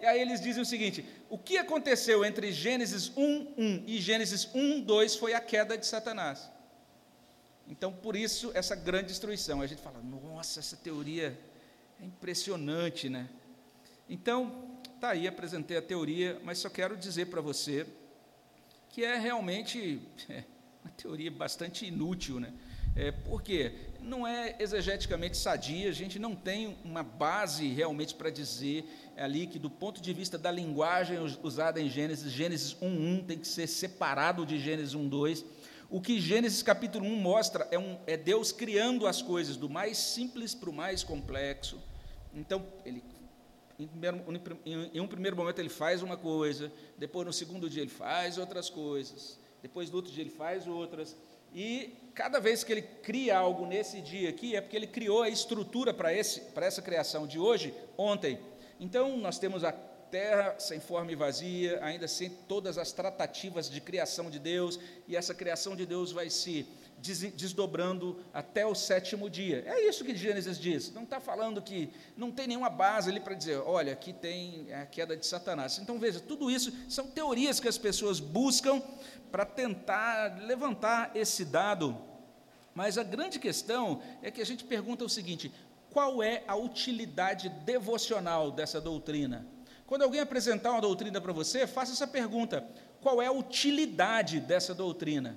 E aí eles dizem o seguinte: o que aconteceu entre Gênesis 1, 1 e Gênesis 1, 2 foi a queda de Satanás. Então, por isso, essa grande destruição. A gente fala, nossa, essa teoria é impressionante, né? Então, tá aí, apresentei a teoria, mas só quero dizer para você que é realmente é, uma teoria bastante inútil, né? É, por quê? Não é exegeticamente sadia, a gente não tem uma base realmente para dizer ali que, do ponto de vista da linguagem usada em Gênesis, Gênesis 1.1 tem que ser separado de Gênesis 1.2. O que Gênesis capítulo 1 mostra é, um, é Deus criando as coisas do mais simples para o mais complexo. Então, ele, em, primeiro, em um primeiro momento ele faz uma coisa, depois no segundo dia ele faz outras coisas, depois no outro dia ele faz outras. E cada vez que ele cria algo nesse dia aqui, é porque ele criou a estrutura para essa criação de hoje, ontem. Então, nós temos a terra sem forma e vazia, ainda sem todas as tratativas de criação de Deus, e essa criação de Deus vai se desdobrando até o sétimo dia. É isso que Gênesis diz. Não está falando que não tem nenhuma base ali para dizer, olha, aqui tem a queda de Satanás. Então veja, tudo isso são teorias que as pessoas buscam para tentar levantar esse dado. Mas a grande questão é que a gente pergunta o seguinte: qual é a utilidade devocional dessa doutrina? Quando alguém apresentar uma doutrina para você, faça essa pergunta: qual é a utilidade dessa doutrina?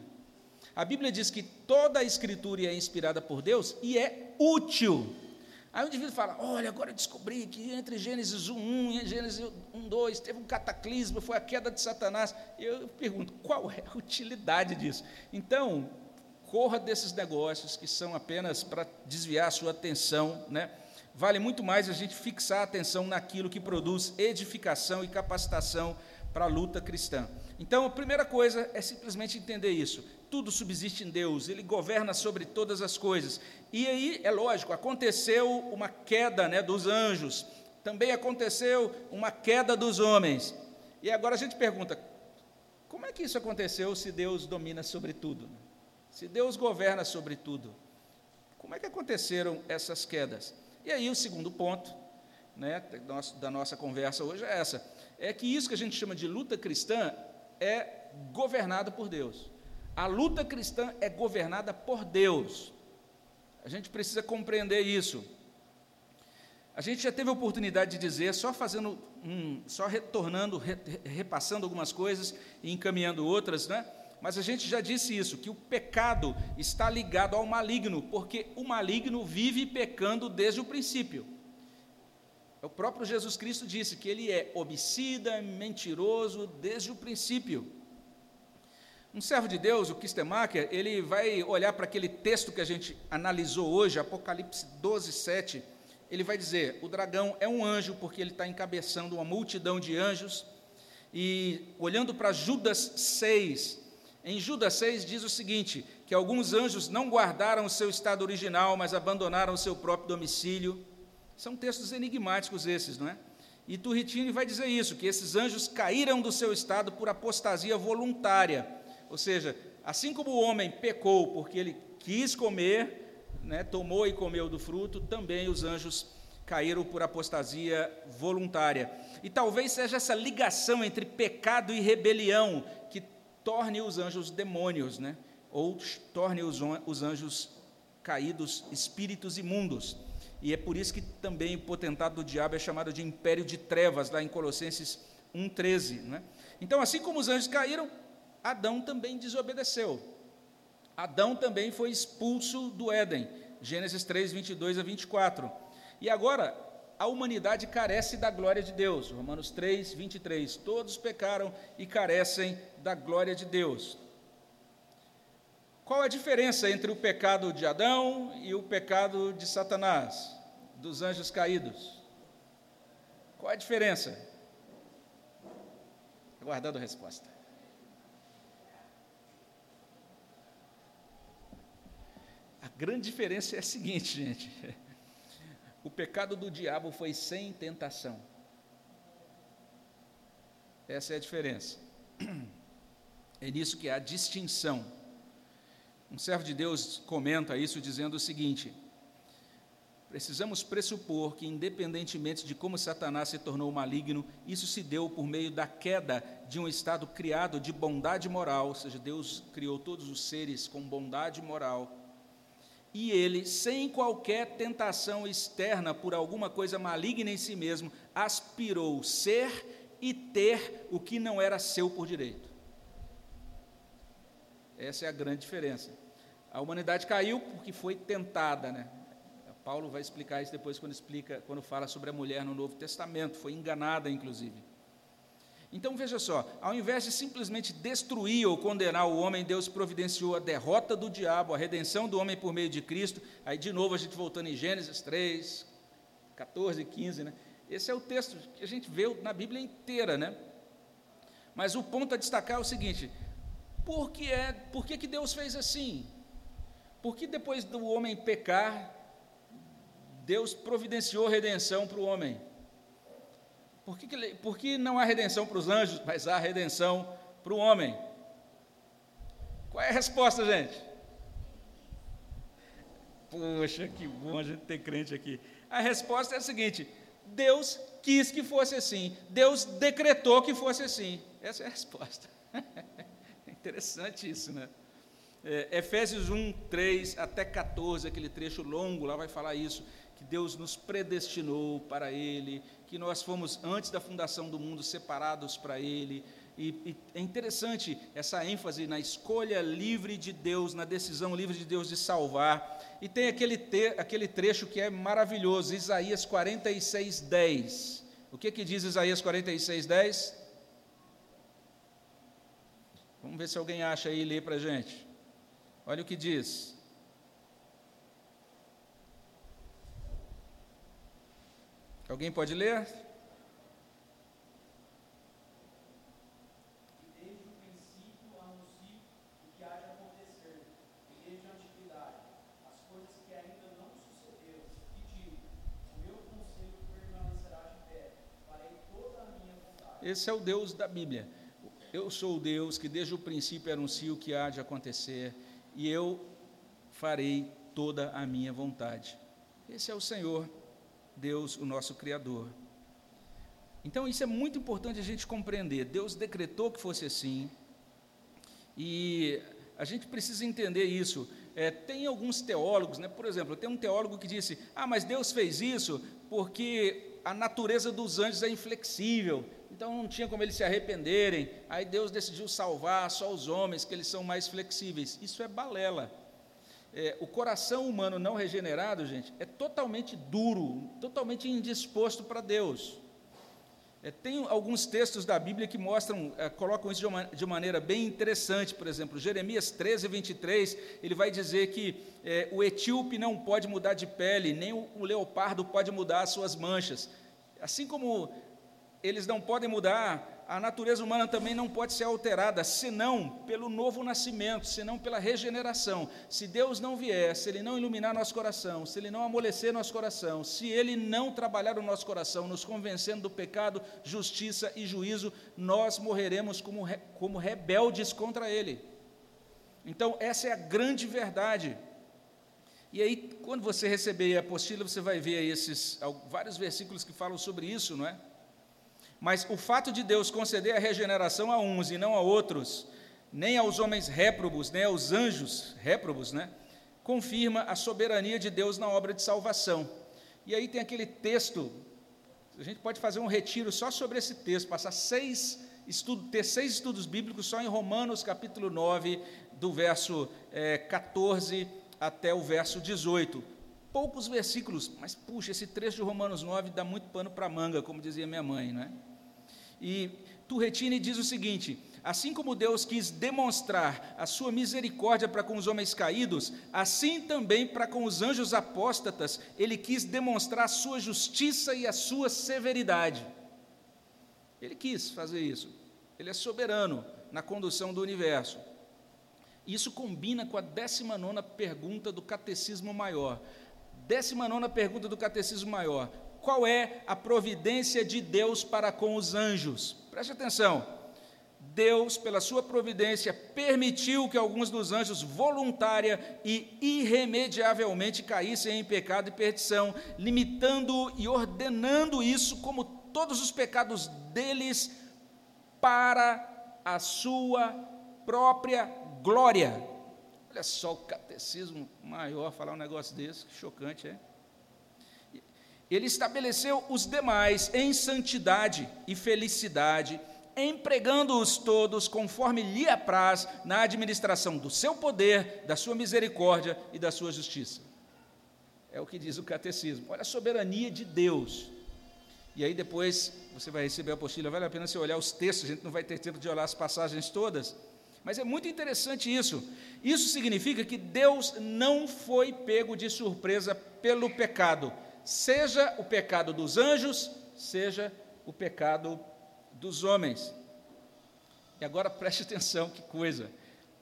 A Bíblia diz que toda a escritura é inspirada por Deus e é útil. Aí o indivíduo fala: Olha, agora eu descobri que entre Gênesis 1, e Gênesis 1, 2 teve um cataclismo, foi a queda de Satanás. Eu pergunto: qual é a utilidade disso? Então, corra desses negócios que são apenas para desviar a sua atenção, né? vale muito mais a gente fixar a atenção naquilo que produz edificação e capacitação para a luta cristã. Então, a primeira coisa é simplesmente entender isso. Tudo subsiste em Deus, Ele governa sobre todas as coisas. E aí, é lógico, aconteceu uma queda né, dos anjos, também aconteceu uma queda dos homens. E agora a gente pergunta: como é que isso aconteceu se Deus domina sobre tudo? Se Deus governa sobre tudo? Como é que aconteceram essas quedas? E aí o segundo ponto né, da nossa conversa hoje é essa: é que isso que a gente chama de luta cristã é governado por Deus. A luta cristã é governada por Deus. A gente precisa compreender isso. A gente já teve a oportunidade de dizer, só fazendo, um, só retornando, re, repassando algumas coisas e encaminhando outras, né? Mas a gente já disse isso, que o pecado está ligado ao maligno, porque o maligno vive pecando desde o princípio. O próprio Jesus Cristo disse que ele é homicida, mentiroso desde o princípio. Um servo de Deus, o Kistemacher, ele vai olhar para aquele texto que a gente analisou hoje, Apocalipse 12, 7. Ele vai dizer: o dragão é um anjo, porque ele está encabeçando uma multidão de anjos. E olhando para Judas 6, em Judas 6 diz o seguinte: que alguns anjos não guardaram o seu estado original, mas abandonaram o seu próprio domicílio. São textos enigmáticos esses, não é? E Turritini vai dizer isso, que esses anjos caíram do seu estado por apostasia voluntária. Ou seja, assim como o homem pecou porque ele quis comer, né, tomou e comeu do fruto, também os anjos caíram por apostasia voluntária. E talvez seja essa ligação entre pecado e rebelião que torne os anjos demônios, né? ou torne os, os anjos caídos espíritos imundos. E é por isso que também o potentado do diabo é chamado de império de trevas, lá em Colossenses 1,13. Né? Então, assim como os anjos caíram, Adão também desobedeceu. Adão também foi expulso do Éden, Gênesis 3, 22 a 24. E agora, a humanidade carece da glória de Deus. Romanos 3, 23. Todos pecaram e carecem da glória de Deus. Qual a diferença entre o pecado de Adão e o pecado de Satanás, dos anjos caídos? Qual a diferença? Aguardando a resposta. A grande diferença é a seguinte, gente. O pecado do diabo foi sem tentação. Essa é a diferença. É nisso que há distinção. Um servo de Deus comenta isso dizendo o seguinte: precisamos pressupor que, independentemente de como Satanás se tornou maligno, isso se deu por meio da queda de um estado criado de bondade moral, ou seja, Deus criou todos os seres com bondade moral. E ele, sem qualquer tentação externa por alguma coisa maligna em si mesmo, aspirou ser e ter o que não era seu por direito. Essa é a grande diferença. A humanidade caiu porque foi tentada, né? Paulo vai explicar isso depois quando explica, quando fala sobre a mulher no Novo Testamento, foi enganada inclusive. Então veja só, ao invés de simplesmente destruir ou condenar o homem, Deus providenciou a derrota do diabo, a redenção do homem por meio de Cristo. Aí de novo a gente voltando em Gênesis 3, 14 e 15, né? Esse é o texto que a gente vê na Bíblia inteira, né? Mas o ponto a destacar é o seguinte: por que, é, por que, que Deus fez assim? Por que depois do homem pecar, Deus providenciou redenção para o homem. Por que, que, por que não há redenção para os anjos, mas há redenção para o homem? Qual é a resposta, gente? Poxa, que bom a gente ter crente aqui. A resposta é a seguinte: Deus quis que fosse assim, Deus decretou que fosse assim. Essa é a resposta. É interessante isso, né? É, Efésios 1, 3 até 14, aquele trecho longo, lá vai falar isso que Deus nos predestinou para Ele, que nós fomos, antes da fundação do mundo, separados para Ele. E, e, é interessante essa ênfase na escolha livre de Deus, na decisão livre de Deus de salvar. E tem aquele, te, aquele trecho que é maravilhoso, Isaías 46, 10. O que, que diz Isaías 46, 10? Vamos ver se alguém acha aí e lê para a gente. Olha o que diz. Alguém pode ler? Esse é o Deus da Bíblia. Eu sou o Deus que desde o princípio anuncio o que há de acontecer e eu farei toda a minha vontade. Esse é o Senhor Deus, o nosso Criador. Então, isso é muito importante a gente compreender. Deus decretou que fosse assim, e a gente precisa entender isso. É, tem alguns teólogos, né, por exemplo, tem um teólogo que disse: Ah, mas Deus fez isso porque a natureza dos anjos é inflexível, então não tinha como eles se arrependerem. Aí Deus decidiu salvar só os homens, que eles são mais flexíveis. Isso é balela é, o coração humano não regenerado, gente, é totalmente duro, totalmente indisposto para Deus. É, tem alguns textos da Bíblia que mostram, é, colocam isso de uma, de maneira bem interessante, por exemplo, Jeremias 13, 23, ele vai dizer que é, o etíope não pode mudar de pele, nem o, o leopardo pode mudar as suas manchas. Assim como eles não podem mudar a natureza humana também não pode ser alterada, senão pelo novo nascimento, senão pela regeneração. Se Deus não vier, se Ele não iluminar nosso coração, se Ele não amolecer nosso coração, se Ele não trabalhar o nosso coração, nos convencendo do pecado, justiça e juízo, nós morreremos como, como rebeldes contra Ele. Então, essa é a grande verdade. E aí, quando você receber a apostila, você vai ver esses vários versículos que falam sobre isso, não é? Mas o fato de Deus conceder a regeneração a uns e não a outros, nem aos homens réprobos, nem aos anjos réprobos, né? confirma a soberania de Deus na obra de salvação. E aí tem aquele texto, a gente pode fazer um retiro só sobre esse texto, passar seis estudos, ter seis estudos bíblicos só em Romanos capítulo 9, do verso é, 14 até o verso 18. Poucos versículos, mas puxa, esse trecho de Romanos 9 dá muito pano para manga, como dizia minha mãe, não é? E Turretini diz o seguinte: assim como Deus quis demonstrar a sua misericórdia para com os homens caídos, assim também para com os anjos apóstatas, ele quis demonstrar a sua justiça e a sua severidade. Ele quis fazer isso. Ele é soberano na condução do universo. Isso combina com a 19 pergunta do Catecismo Maior. 19 pergunta do Catecismo Maior: qual é a providência de Deus para com os anjos. Preste atenção. Deus, pela sua providência, permitiu que alguns dos anjos voluntária e irremediavelmente caíssem em pecado e perdição, limitando e ordenando isso como todos os pecados deles para a sua própria glória. Olha só o catecismo maior falar um negócio desse, chocante, é? Ele estabeleceu os demais em santidade e felicidade empregando-os todos conforme lhe apraz na administração do seu poder, da sua misericórdia e da sua justiça. É o que diz o catecismo. Olha a soberania de Deus. E aí depois você vai receber a apostila, vale a pena você olhar os textos, a gente não vai ter tempo de olhar as passagens todas, mas é muito interessante isso. Isso significa que Deus não foi pego de surpresa pelo pecado, seja o pecado dos anjos, seja o pecado dos homens. E agora preste atenção, que coisa.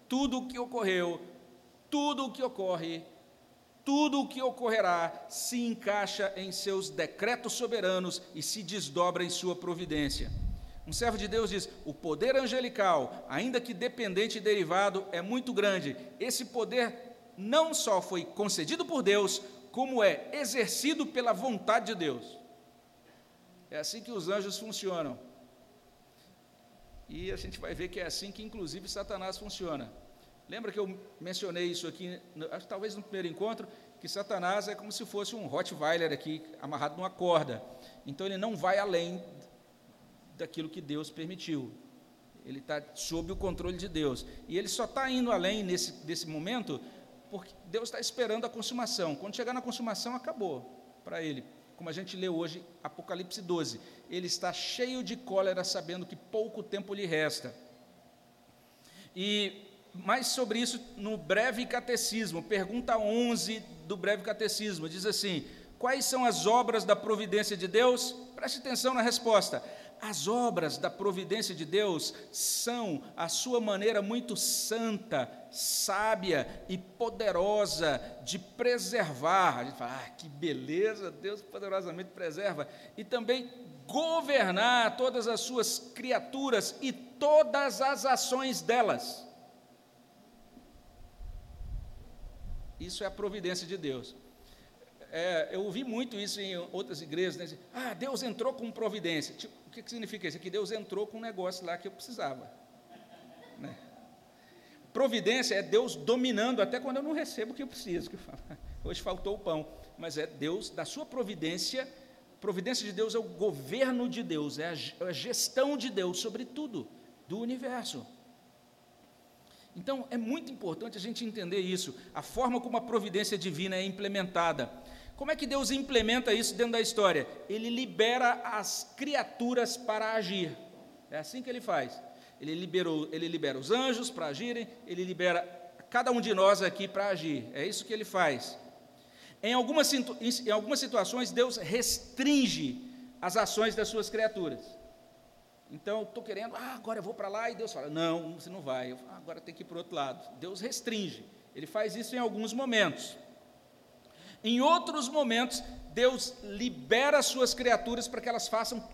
Tudo o que ocorreu, tudo o que ocorre, tudo o que ocorrerá se encaixa em seus decretos soberanos e se desdobra em sua providência. Um servo de Deus diz: o poder angelical, ainda que dependente e derivado, é muito grande. Esse poder não só foi concedido por Deus, como é exercido pela vontade de Deus. É assim que os anjos funcionam. E a gente vai ver que é assim que, inclusive, Satanás funciona. Lembra que eu mencionei isso aqui, talvez no primeiro encontro, que Satanás é como se fosse um Rottweiler aqui, amarrado numa corda. Então ele não vai além daquilo que Deus permitiu. Ele está sob o controle de Deus. E ele só está indo além nesse, nesse momento porque Deus está esperando a consumação. Quando chegar na consumação, acabou para ele como a gente lê hoje, Apocalipse 12. Ele está cheio de cólera, sabendo que pouco tempo lhe resta. E mais sobre isso no breve catecismo, pergunta 11 do breve catecismo, diz assim: Quais são as obras da providência de Deus? Preste atenção na resposta. As obras da providência de Deus são a sua maneira muito santa, sábia e poderosa de preservar. A gente fala, ah, que beleza, Deus poderosamente preserva. E também governar todas as suas criaturas e todas as ações delas. Isso é a providência de Deus. É, eu ouvi muito isso em outras igrejas, né? ah, Deus entrou com providência. Tipo, o que, que significa isso? É que Deus entrou com um negócio lá que eu precisava. Né? Providência é Deus dominando até quando eu não recebo o que eu preciso. Que eu Hoje faltou o pão, mas é Deus, da sua providência, providência de Deus é o governo de Deus, é a é gestão de Deus sobre tudo do universo. Então, é muito importante a gente entender isso, a forma como a providência divina é implementada. Como é que Deus implementa isso dentro da história? Ele libera as criaturas para agir. É assim que ele faz. Ele, liberou, ele libera os anjos para agirem, ele libera cada um de nós aqui para agir. É isso que ele faz. Em algumas, em algumas situações, Deus restringe as ações das suas criaturas. Então, estou querendo, ah, agora eu vou para lá, e Deus fala, não, você não vai, eu, ah, agora tem que ir para o outro lado. Deus restringe. Ele faz isso em alguns momentos. Em outros momentos, Deus libera as suas criaturas para que elas façam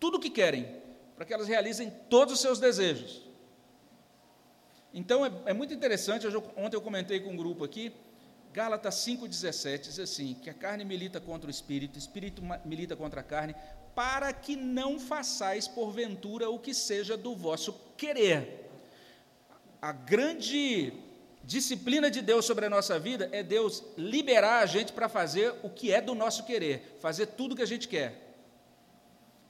tudo o que querem, para que elas realizem todos os seus desejos. Então é, é muito interessante, hoje, ontem eu comentei com um grupo aqui, Gálatas 5,17 diz assim: que a carne milita contra o espírito, o espírito milita contra a carne, para que não façais porventura o que seja do vosso querer. A grande disciplina de Deus sobre a nossa vida é Deus liberar a gente para fazer o que é do nosso querer, fazer tudo o que a gente quer.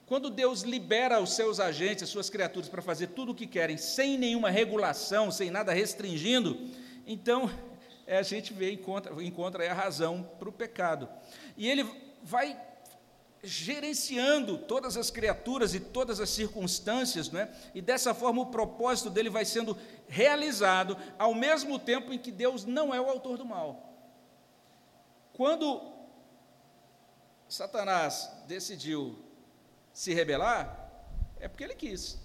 Quando Deus libera os seus agentes, as suas criaturas para fazer tudo o que querem, sem nenhuma regulação, sem nada restringindo, então é, a gente vê, encontra, encontra a razão para o pecado. E ele vai gerenciando todas as criaturas e todas as circunstâncias, né? e dessa forma o propósito dele vai sendo realizado, ao mesmo tempo em que Deus não é o autor do mal. Quando Satanás decidiu se rebelar, é porque ele quis.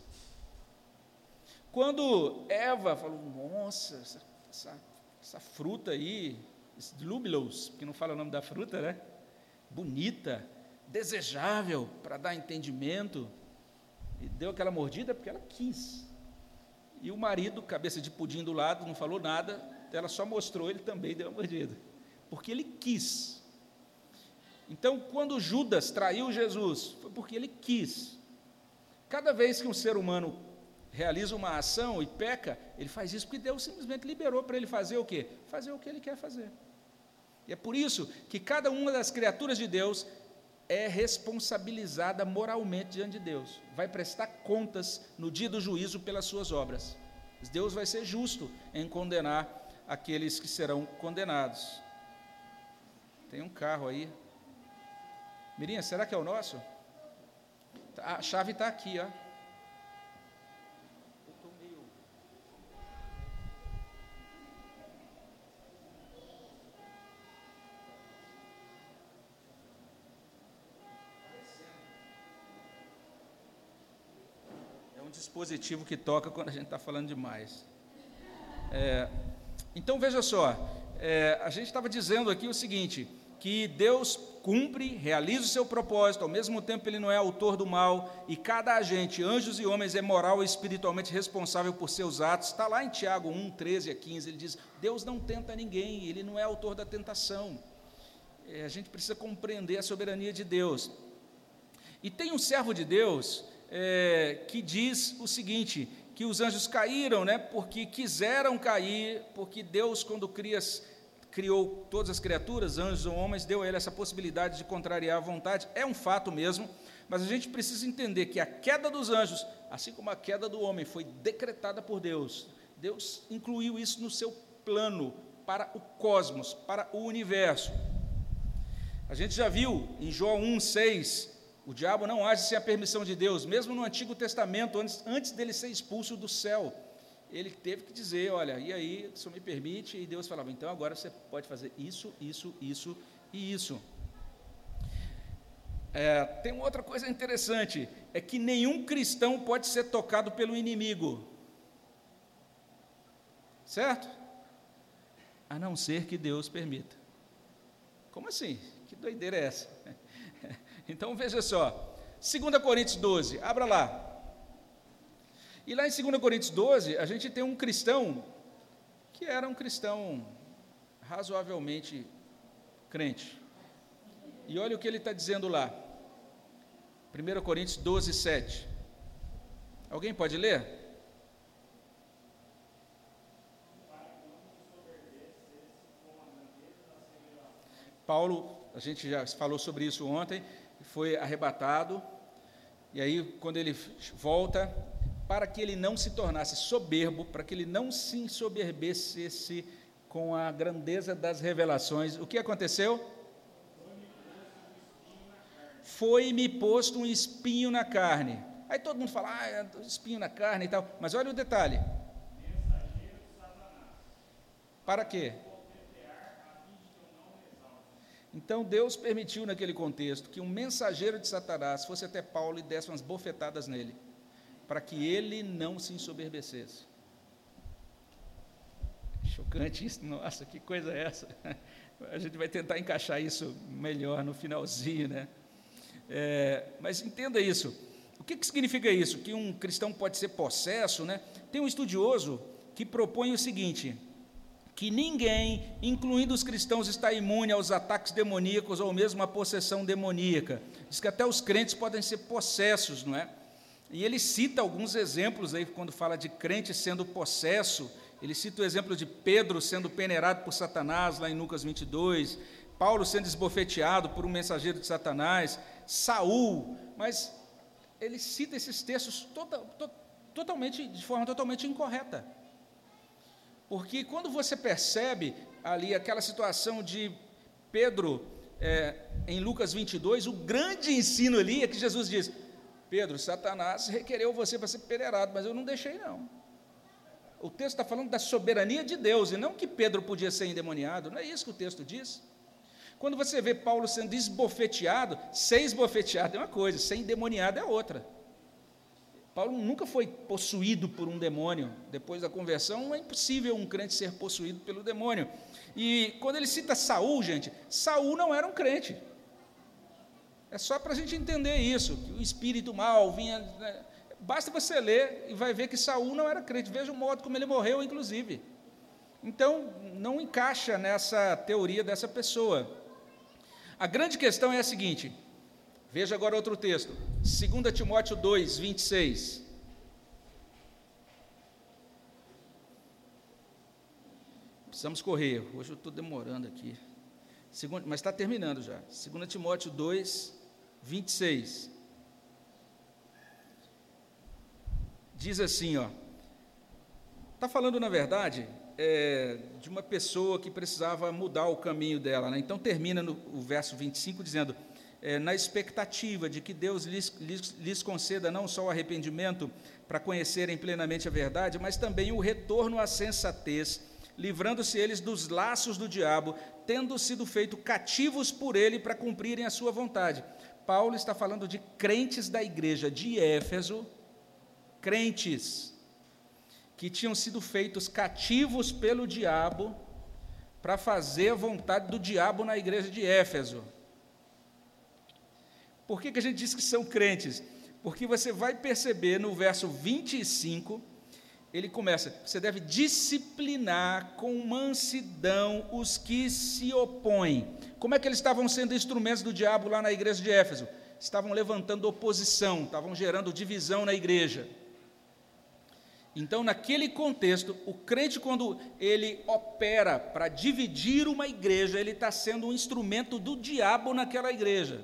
Quando Eva falou, nossa, essa, essa, essa fruta aí, lúbilos, que não fala o nome da fruta, né? Bonita, desejável para dar entendimento. E deu aquela mordida porque ela quis. E o marido, cabeça de pudim do lado, não falou nada, ela só mostrou, ele também deu a mordida. Porque ele quis. Então, quando Judas traiu Jesus, foi porque ele quis. Cada vez que um ser humano realiza uma ação e peca, ele faz isso porque Deus simplesmente liberou para ele fazer o quê? Fazer o que ele quer fazer. E é por isso que cada uma das criaturas de Deus é responsabilizada moralmente diante de Deus, vai prestar contas no dia do juízo pelas suas obras. Deus vai ser justo em condenar aqueles que serão condenados. Tem um carro aí. Mirinha, será que é o nosso? A chave está aqui, ó. Dispositivo que toca quando a gente está falando demais. É, então veja só, é, a gente estava dizendo aqui o seguinte: que Deus cumpre, realiza o seu propósito, ao mesmo tempo ele não é autor do mal, e cada agente, anjos e homens, é moral e espiritualmente responsável por seus atos. Está lá em Tiago 1, 13 a 15, ele diz: Deus não tenta ninguém, ele não é autor da tentação. É, a gente precisa compreender a soberania de Deus. E tem um servo de Deus é, que diz o seguinte: que os anjos caíram, né, porque quiseram cair, porque Deus, quando cria, criou todas as criaturas, anjos ou homens, deu a ele essa possibilidade de contrariar a vontade. É um fato mesmo, mas a gente precisa entender que a queda dos anjos, assim como a queda do homem, foi decretada por Deus. Deus incluiu isso no seu plano para o cosmos, para o universo. A gente já viu em João 1,6 o diabo não age sem a permissão de Deus, mesmo no Antigo Testamento, antes, antes dele ser expulso do céu. Ele teve que dizer: Olha, e aí, o senhor me permite? E Deus falava: Então agora você pode fazer isso, isso, isso e isso. É, tem outra coisa interessante: é que nenhum cristão pode ser tocado pelo inimigo. Certo? A não ser que Deus permita. Como assim? Que doideira é essa? Então veja só, 2 Coríntios 12, abra lá. E lá em 2 Coríntios 12, a gente tem um cristão que era um cristão razoavelmente crente. E olha o que ele está dizendo lá. 1 Coríntios 12, 7. Alguém pode ler? Paulo, a gente já falou sobre isso ontem, foi arrebatado, e aí, quando ele volta, para que ele não se tornasse soberbo, para que ele não se ensoberbecesse com a grandeza das revelações, o que aconteceu? Foi-me posto um espinho na carne. Aí todo mundo fala, ah, é espinho na carne e tal, mas olha o detalhe. Para quê? Então Deus permitiu naquele contexto que um mensageiro de Satanás fosse até Paulo e desse umas bofetadas nele, para que ele não se ensoberbecesse. Chocante isso, nossa, que coisa é essa? A gente vai tentar encaixar isso melhor no finalzinho, né? É, mas entenda isso. O que, que significa isso? Que um cristão pode ser possesso, né? Tem um estudioso que propõe o seguinte: que ninguém, incluindo os cristãos, está imune aos ataques demoníacos ou mesmo à possessão demoníaca. Diz que até os crentes podem ser possessos, não é? E ele cita alguns exemplos aí quando fala de crente sendo possesso. Ele cita o exemplo de Pedro sendo peneirado por Satanás, lá em Lucas 22, Paulo sendo esbofeteado por um mensageiro de Satanás, Saul, mas ele cita esses textos toda, to, totalmente, de forma totalmente incorreta. Porque quando você percebe ali aquela situação de Pedro, é, em Lucas 22, o grande ensino ali é que Jesus diz: Pedro, Satanás requereu você para ser peneirado, mas eu não deixei, não. O texto está falando da soberania de Deus, e não que Pedro podia ser endemoniado, não é isso que o texto diz. Quando você vê Paulo sendo esbofeteado, ser esbofeteado é uma coisa, ser endemoniado é outra. Paulo nunca foi possuído por um demônio. Depois da conversão, é impossível um crente ser possuído pelo demônio. E quando ele cita Saul, gente, Saul não era um crente. É só para a gente entender isso, que o espírito mal vinha. Né? Basta você ler e vai ver que Saul não era crente. Veja o modo como ele morreu, inclusive. Então, não encaixa nessa teoria dessa pessoa. A grande questão é a seguinte: veja agora outro texto, 2 Timóteo 2, 26. Precisamos correr, hoje eu estou demorando aqui. Segundo, mas está terminando já. 2 Timóteo 2, 26. Diz assim, ó. Está falando, na verdade, é, de uma pessoa que precisava mudar o caminho dela. Né? Então termina no o verso 25 dizendo: é, na expectativa de que Deus lhes, lhes, lhes conceda não só o arrependimento para conhecerem plenamente a verdade, mas também o retorno à sensatez, livrando-se eles dos laços do diabo, tendo sido feitos cativos por ele para cumprirem a sua vontade. Paulo está falando de crentes da igreja de Éfeso, crentes que tinham sido feitos cativos pelo diabo para fazer a vontade do diabo na igreja de Éfeso. Por que, que a gente diz que são crentes? Porque você vai perceber no verso 25, ele começa: você deve disciplinar com mansidão os que se opõem. Como é que eles estavam sendo instrumentos do diabo lá na igreja de Éfeso? Estavam levantando oposição, estavam gerando divisão na igreja. Então, naquele contexto, o crente, quando ele opera para dividir uma igreja, ele está sendo um instrumento do diabo naquela igreja.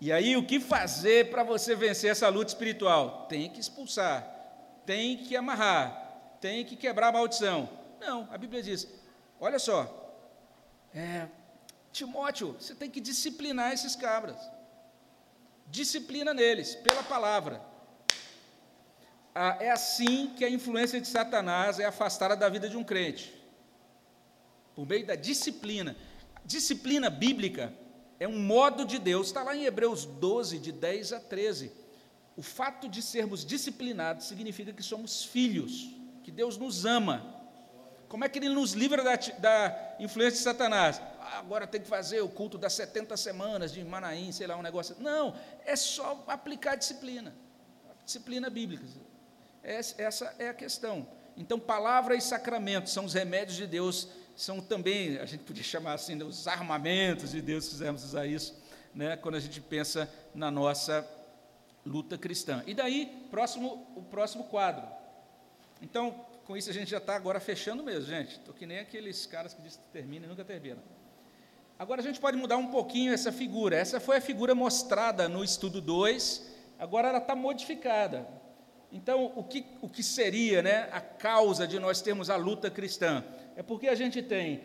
E aí, o que fazer para você vencer essa luta espiritual? Tem que expulsar, tem que amarrar, tem que quebrar a maldição. Não, a Bíblia diz: olha só, é, Timóteo, você tem que disciplinar esses cabras. Disciplina neles, pela palavra ah, é assim que a influência de Satanás é afastada da vida de um crente por meio da disciplina. Disciplina bíblica é um modo de Deus, está lá em Hebreus 12, de 10 a 13. O fato de sermos disciplinados significa que somos filhos, que Deus nos ama. Como é que Ele nos livra da, da influência de Satanás? Ah, agora tem que fazer o culto das 70 semanas de Manaim, sei lá, um negócio. Não, é só aplicar a disciplina, a disciplina bíblica. Essa é a questão. Então, palavra e sacramento são os remédios de Deus, são também, a gente podia chamar assim, né, os armamentos de Deus, se quisermos usar isso, né, quando a gente pensa na nossa luta cristã. E daí, próximo, o próximo quadro. Então, com isso a gente já está agora fechando mesmo, gente. Estou que nem aqueles caras que dizem que termina e nunca termina. Agora a gente pode mudar um pouquinho essa figura. Essa foi a figura mostrada no estudo 2, agora ela está modificada. Então, o que, o que seria né, a causa de nós termos a luta cristã? É porque a gente tem,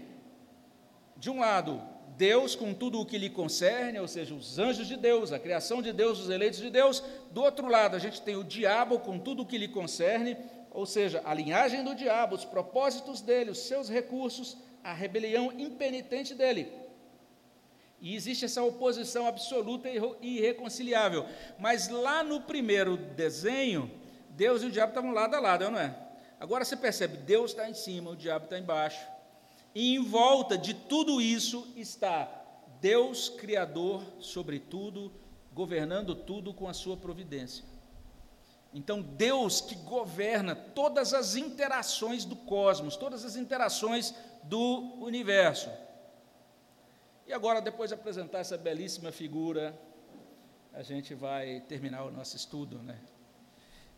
de um lado, Deus com tudo o que lhe concerne, ou seja, os anjos de Deus, a criação de Deus, os eleitos de Deus. Do outro lado, a gente tem o diabo com tudo o que lhe concerne, ou seja, a linhagem do diabo, os propósitos dele, os seus recursos, a rebelião impenitente dele. E existe essa oposição absoluta e irreconciliável. Mas lá no primeiro desenho, Deus e o diabo estavam lado a lado, não é? Agora você percebe, Deus está em cima, o diabo está embaixo. E em volta de tudo isso está Deus Criador sobre tudo, governando tudo com a sua providência. Então, Deus que governa todas as interações do cosmos, todas as interações do universo. E agora, depois de apresentar essa belíssima figura, a gente vai terminar o nosso estudo, né?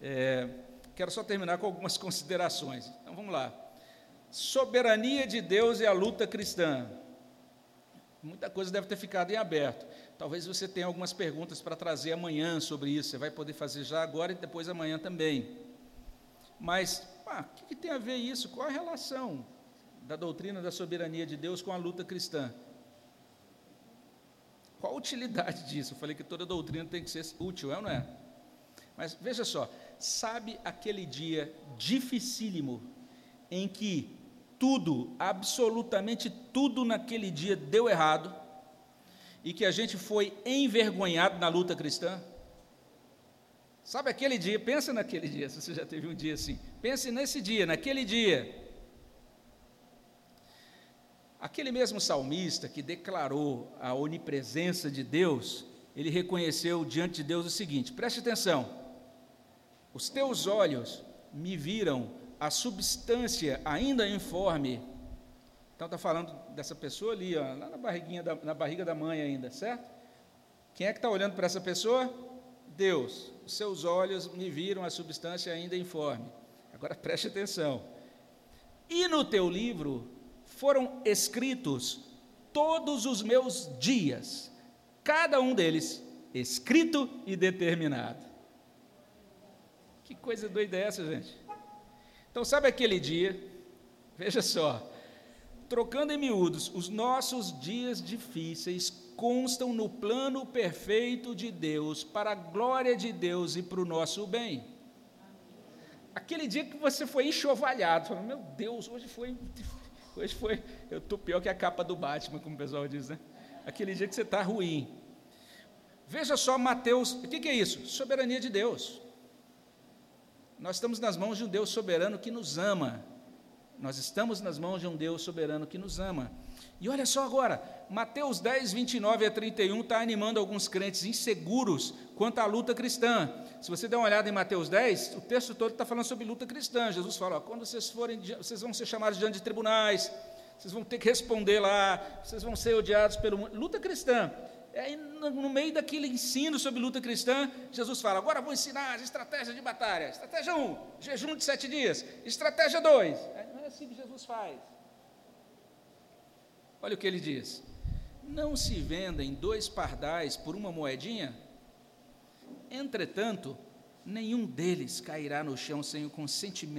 É, quero só terminar com algumas considerações. Então vamos lá. Soberania de Deus e a luta cristã. Muita coisa deve ter ficado em aberto. Talvez você tenha algumas perguntas para trazer amanhã sobre isso. Você vai poder fazer já agora e depois amanhã também. Mas, o que, que tem a ver isso? Qual a relação da doutrina da soberania de Deus com a luta cristã? Qual a utilidade disso? Eu falei que toda doutrina tem que ser útil, é ou não é? Mas veja só, sabe aquele dia dificílimo em que tudo, absolutamente tudo naquele dia deu errado e que a gente foi envergonhado na luta cristã? Sabe aquele dia, pensa naquele dia, se você já teve um dia assim. Pense nesse dia, naquele dia. Aquele mesmo salmista que declarou a onipresença de Deus, ele reconheceu diante de Deus o seguinte: preste atenção, os teus olhos me viram a substância ainda informe. Então está falando dessa pessoa ali, ó, lá na, barriguinha da, na barriga da mãe ainda, certo? Quem é que está olhando para essa pessoa? Deus. Os seus olhos me viram a substância ainda informe. Agora preste atenção. E no teu livro foram escritos todos os meus dias, cada um deles escrito e determinado. Que coisa doida é essa, gente? Então, sabe aquele dia? Veja só, trocando em miúdos, os nossos dias difíceis constam no plano perfeito de Deus, para a glória de Deus e para o nosso bem. Aquele dia que você foi enxovalhado, falando, meu Deus, hoje foi, hoje foi, eu estou pior que a capa do Batman, como o pessoal diz, né? Aquele dia que você está ruim. Veja só Mateus, o que, que é isso? Soberania de Deus. Nós estamos nas mãos de um Deus soberano que nos ama. Nós estamos nas mãos de um Deus soberano que nos ama. E olha só agora, Mateus 10, 29 a 31 está animando alguns crentes inseguros quanto à luta cristã. Se você der uma olhada em Mateus 10, o texto todo está falando sobre luta cristã. Jesus fala: ó, quando vocês forem, vocês vão ser chamados diante de tribunais, vocês vão ter que responder lá, vocês vão ser odiados pelo mundo. Luta cristã. Aí, no meio daquele ensino sobre luta cristã, Jesus fala: agora vou ensinar as estratégias de batalha. Estratégia 1, jejum de sete dias. Estratégia 2. Não é assim que Jesus faz. Olha o que ele diz: Não se vendem dois pardais por uma moedinha? Entretanto, nenhum deles cairá no chão sem o consentimento